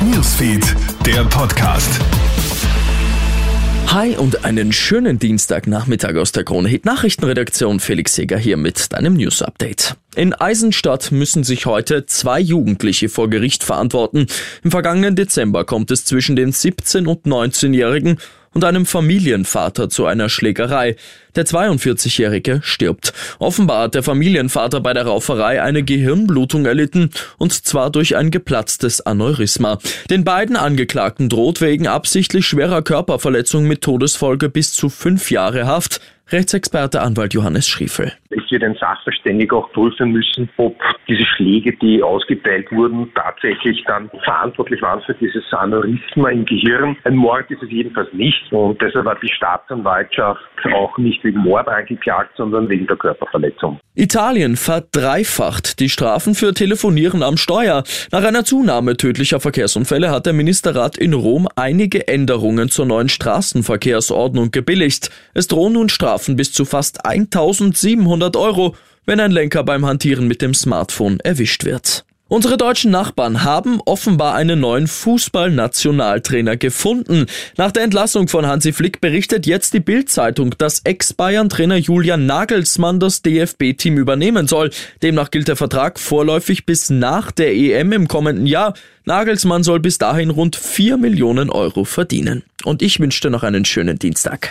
Newsfeed, der Podcast. Hi und einen schönen Dienstagnachmittag aus der Krone Hit Nachrichtenredaktion. Felix Seger hier mit deinem News Update. In Eisenstadt müssen sich heute zwei Jugendliche vor Gericht verantworten. Im vergangenen Dezember kommt es zwischen den 17 und 19-Jährigen und einem Familienvater zu einer Schlägerei. Der 42-Jährige stirbt. Offenbar hat der Familienvater bei der Rauferei eine Gehirnblutung erlitten, und zwar durch ein geplatztes Aneurysma. Den beiden Angeklagten droht wegen absichtlich schwerer Körperverletzung mit Todesfolge bis zu fünf Jahre Haft. Rechtsexperte Anwalt Johannes Schriefel. Es wird ein Sachverständiger auch prüfen müssen, ob diese Schläge, die ausgeteilt wurden, tatsächlich dann verantwortlich waren für dieses Aneurysma im Gehirn. Ein Mord ist es jedenfalls nicht und deshalb hat die Staatsanwaltschaft auch nicht wegen Mord angeklagt, sondern wegen der Körperverletzung. Italien verdreifacht die Strafen für Telefonieren am Steuer. Nach einer Zunahme tödlicher Verkehrsunfälle hat der Ministerrat in Rom einige Änderungen zur neuen Straßenverkehrsordnung gebilligt. Es drohen nun Strafen bis zu fast 1700 Euro, wenn ein Lenker beim Hantieren mit dem Smartphone erwischt wird. Unsere deutschen Nachbarn haben offenbar einen neuen Fußballnationaltrainer gefunden. Nach der Entlassung von Hansi Flick berichtet jetzt die Bild-Zeitung, dass Ex-Bayern-Trainer Julian Nagelsmann das DFB-Team übernehmen soll. Demnach gilt der Vertrag vorläufig bis nach der EM im kommenden Jahr. Nagelsmann soll bis dahin rund 4 Millionen Euro verdienen. Und ich wünsche dir noch einen schönen Dienstag.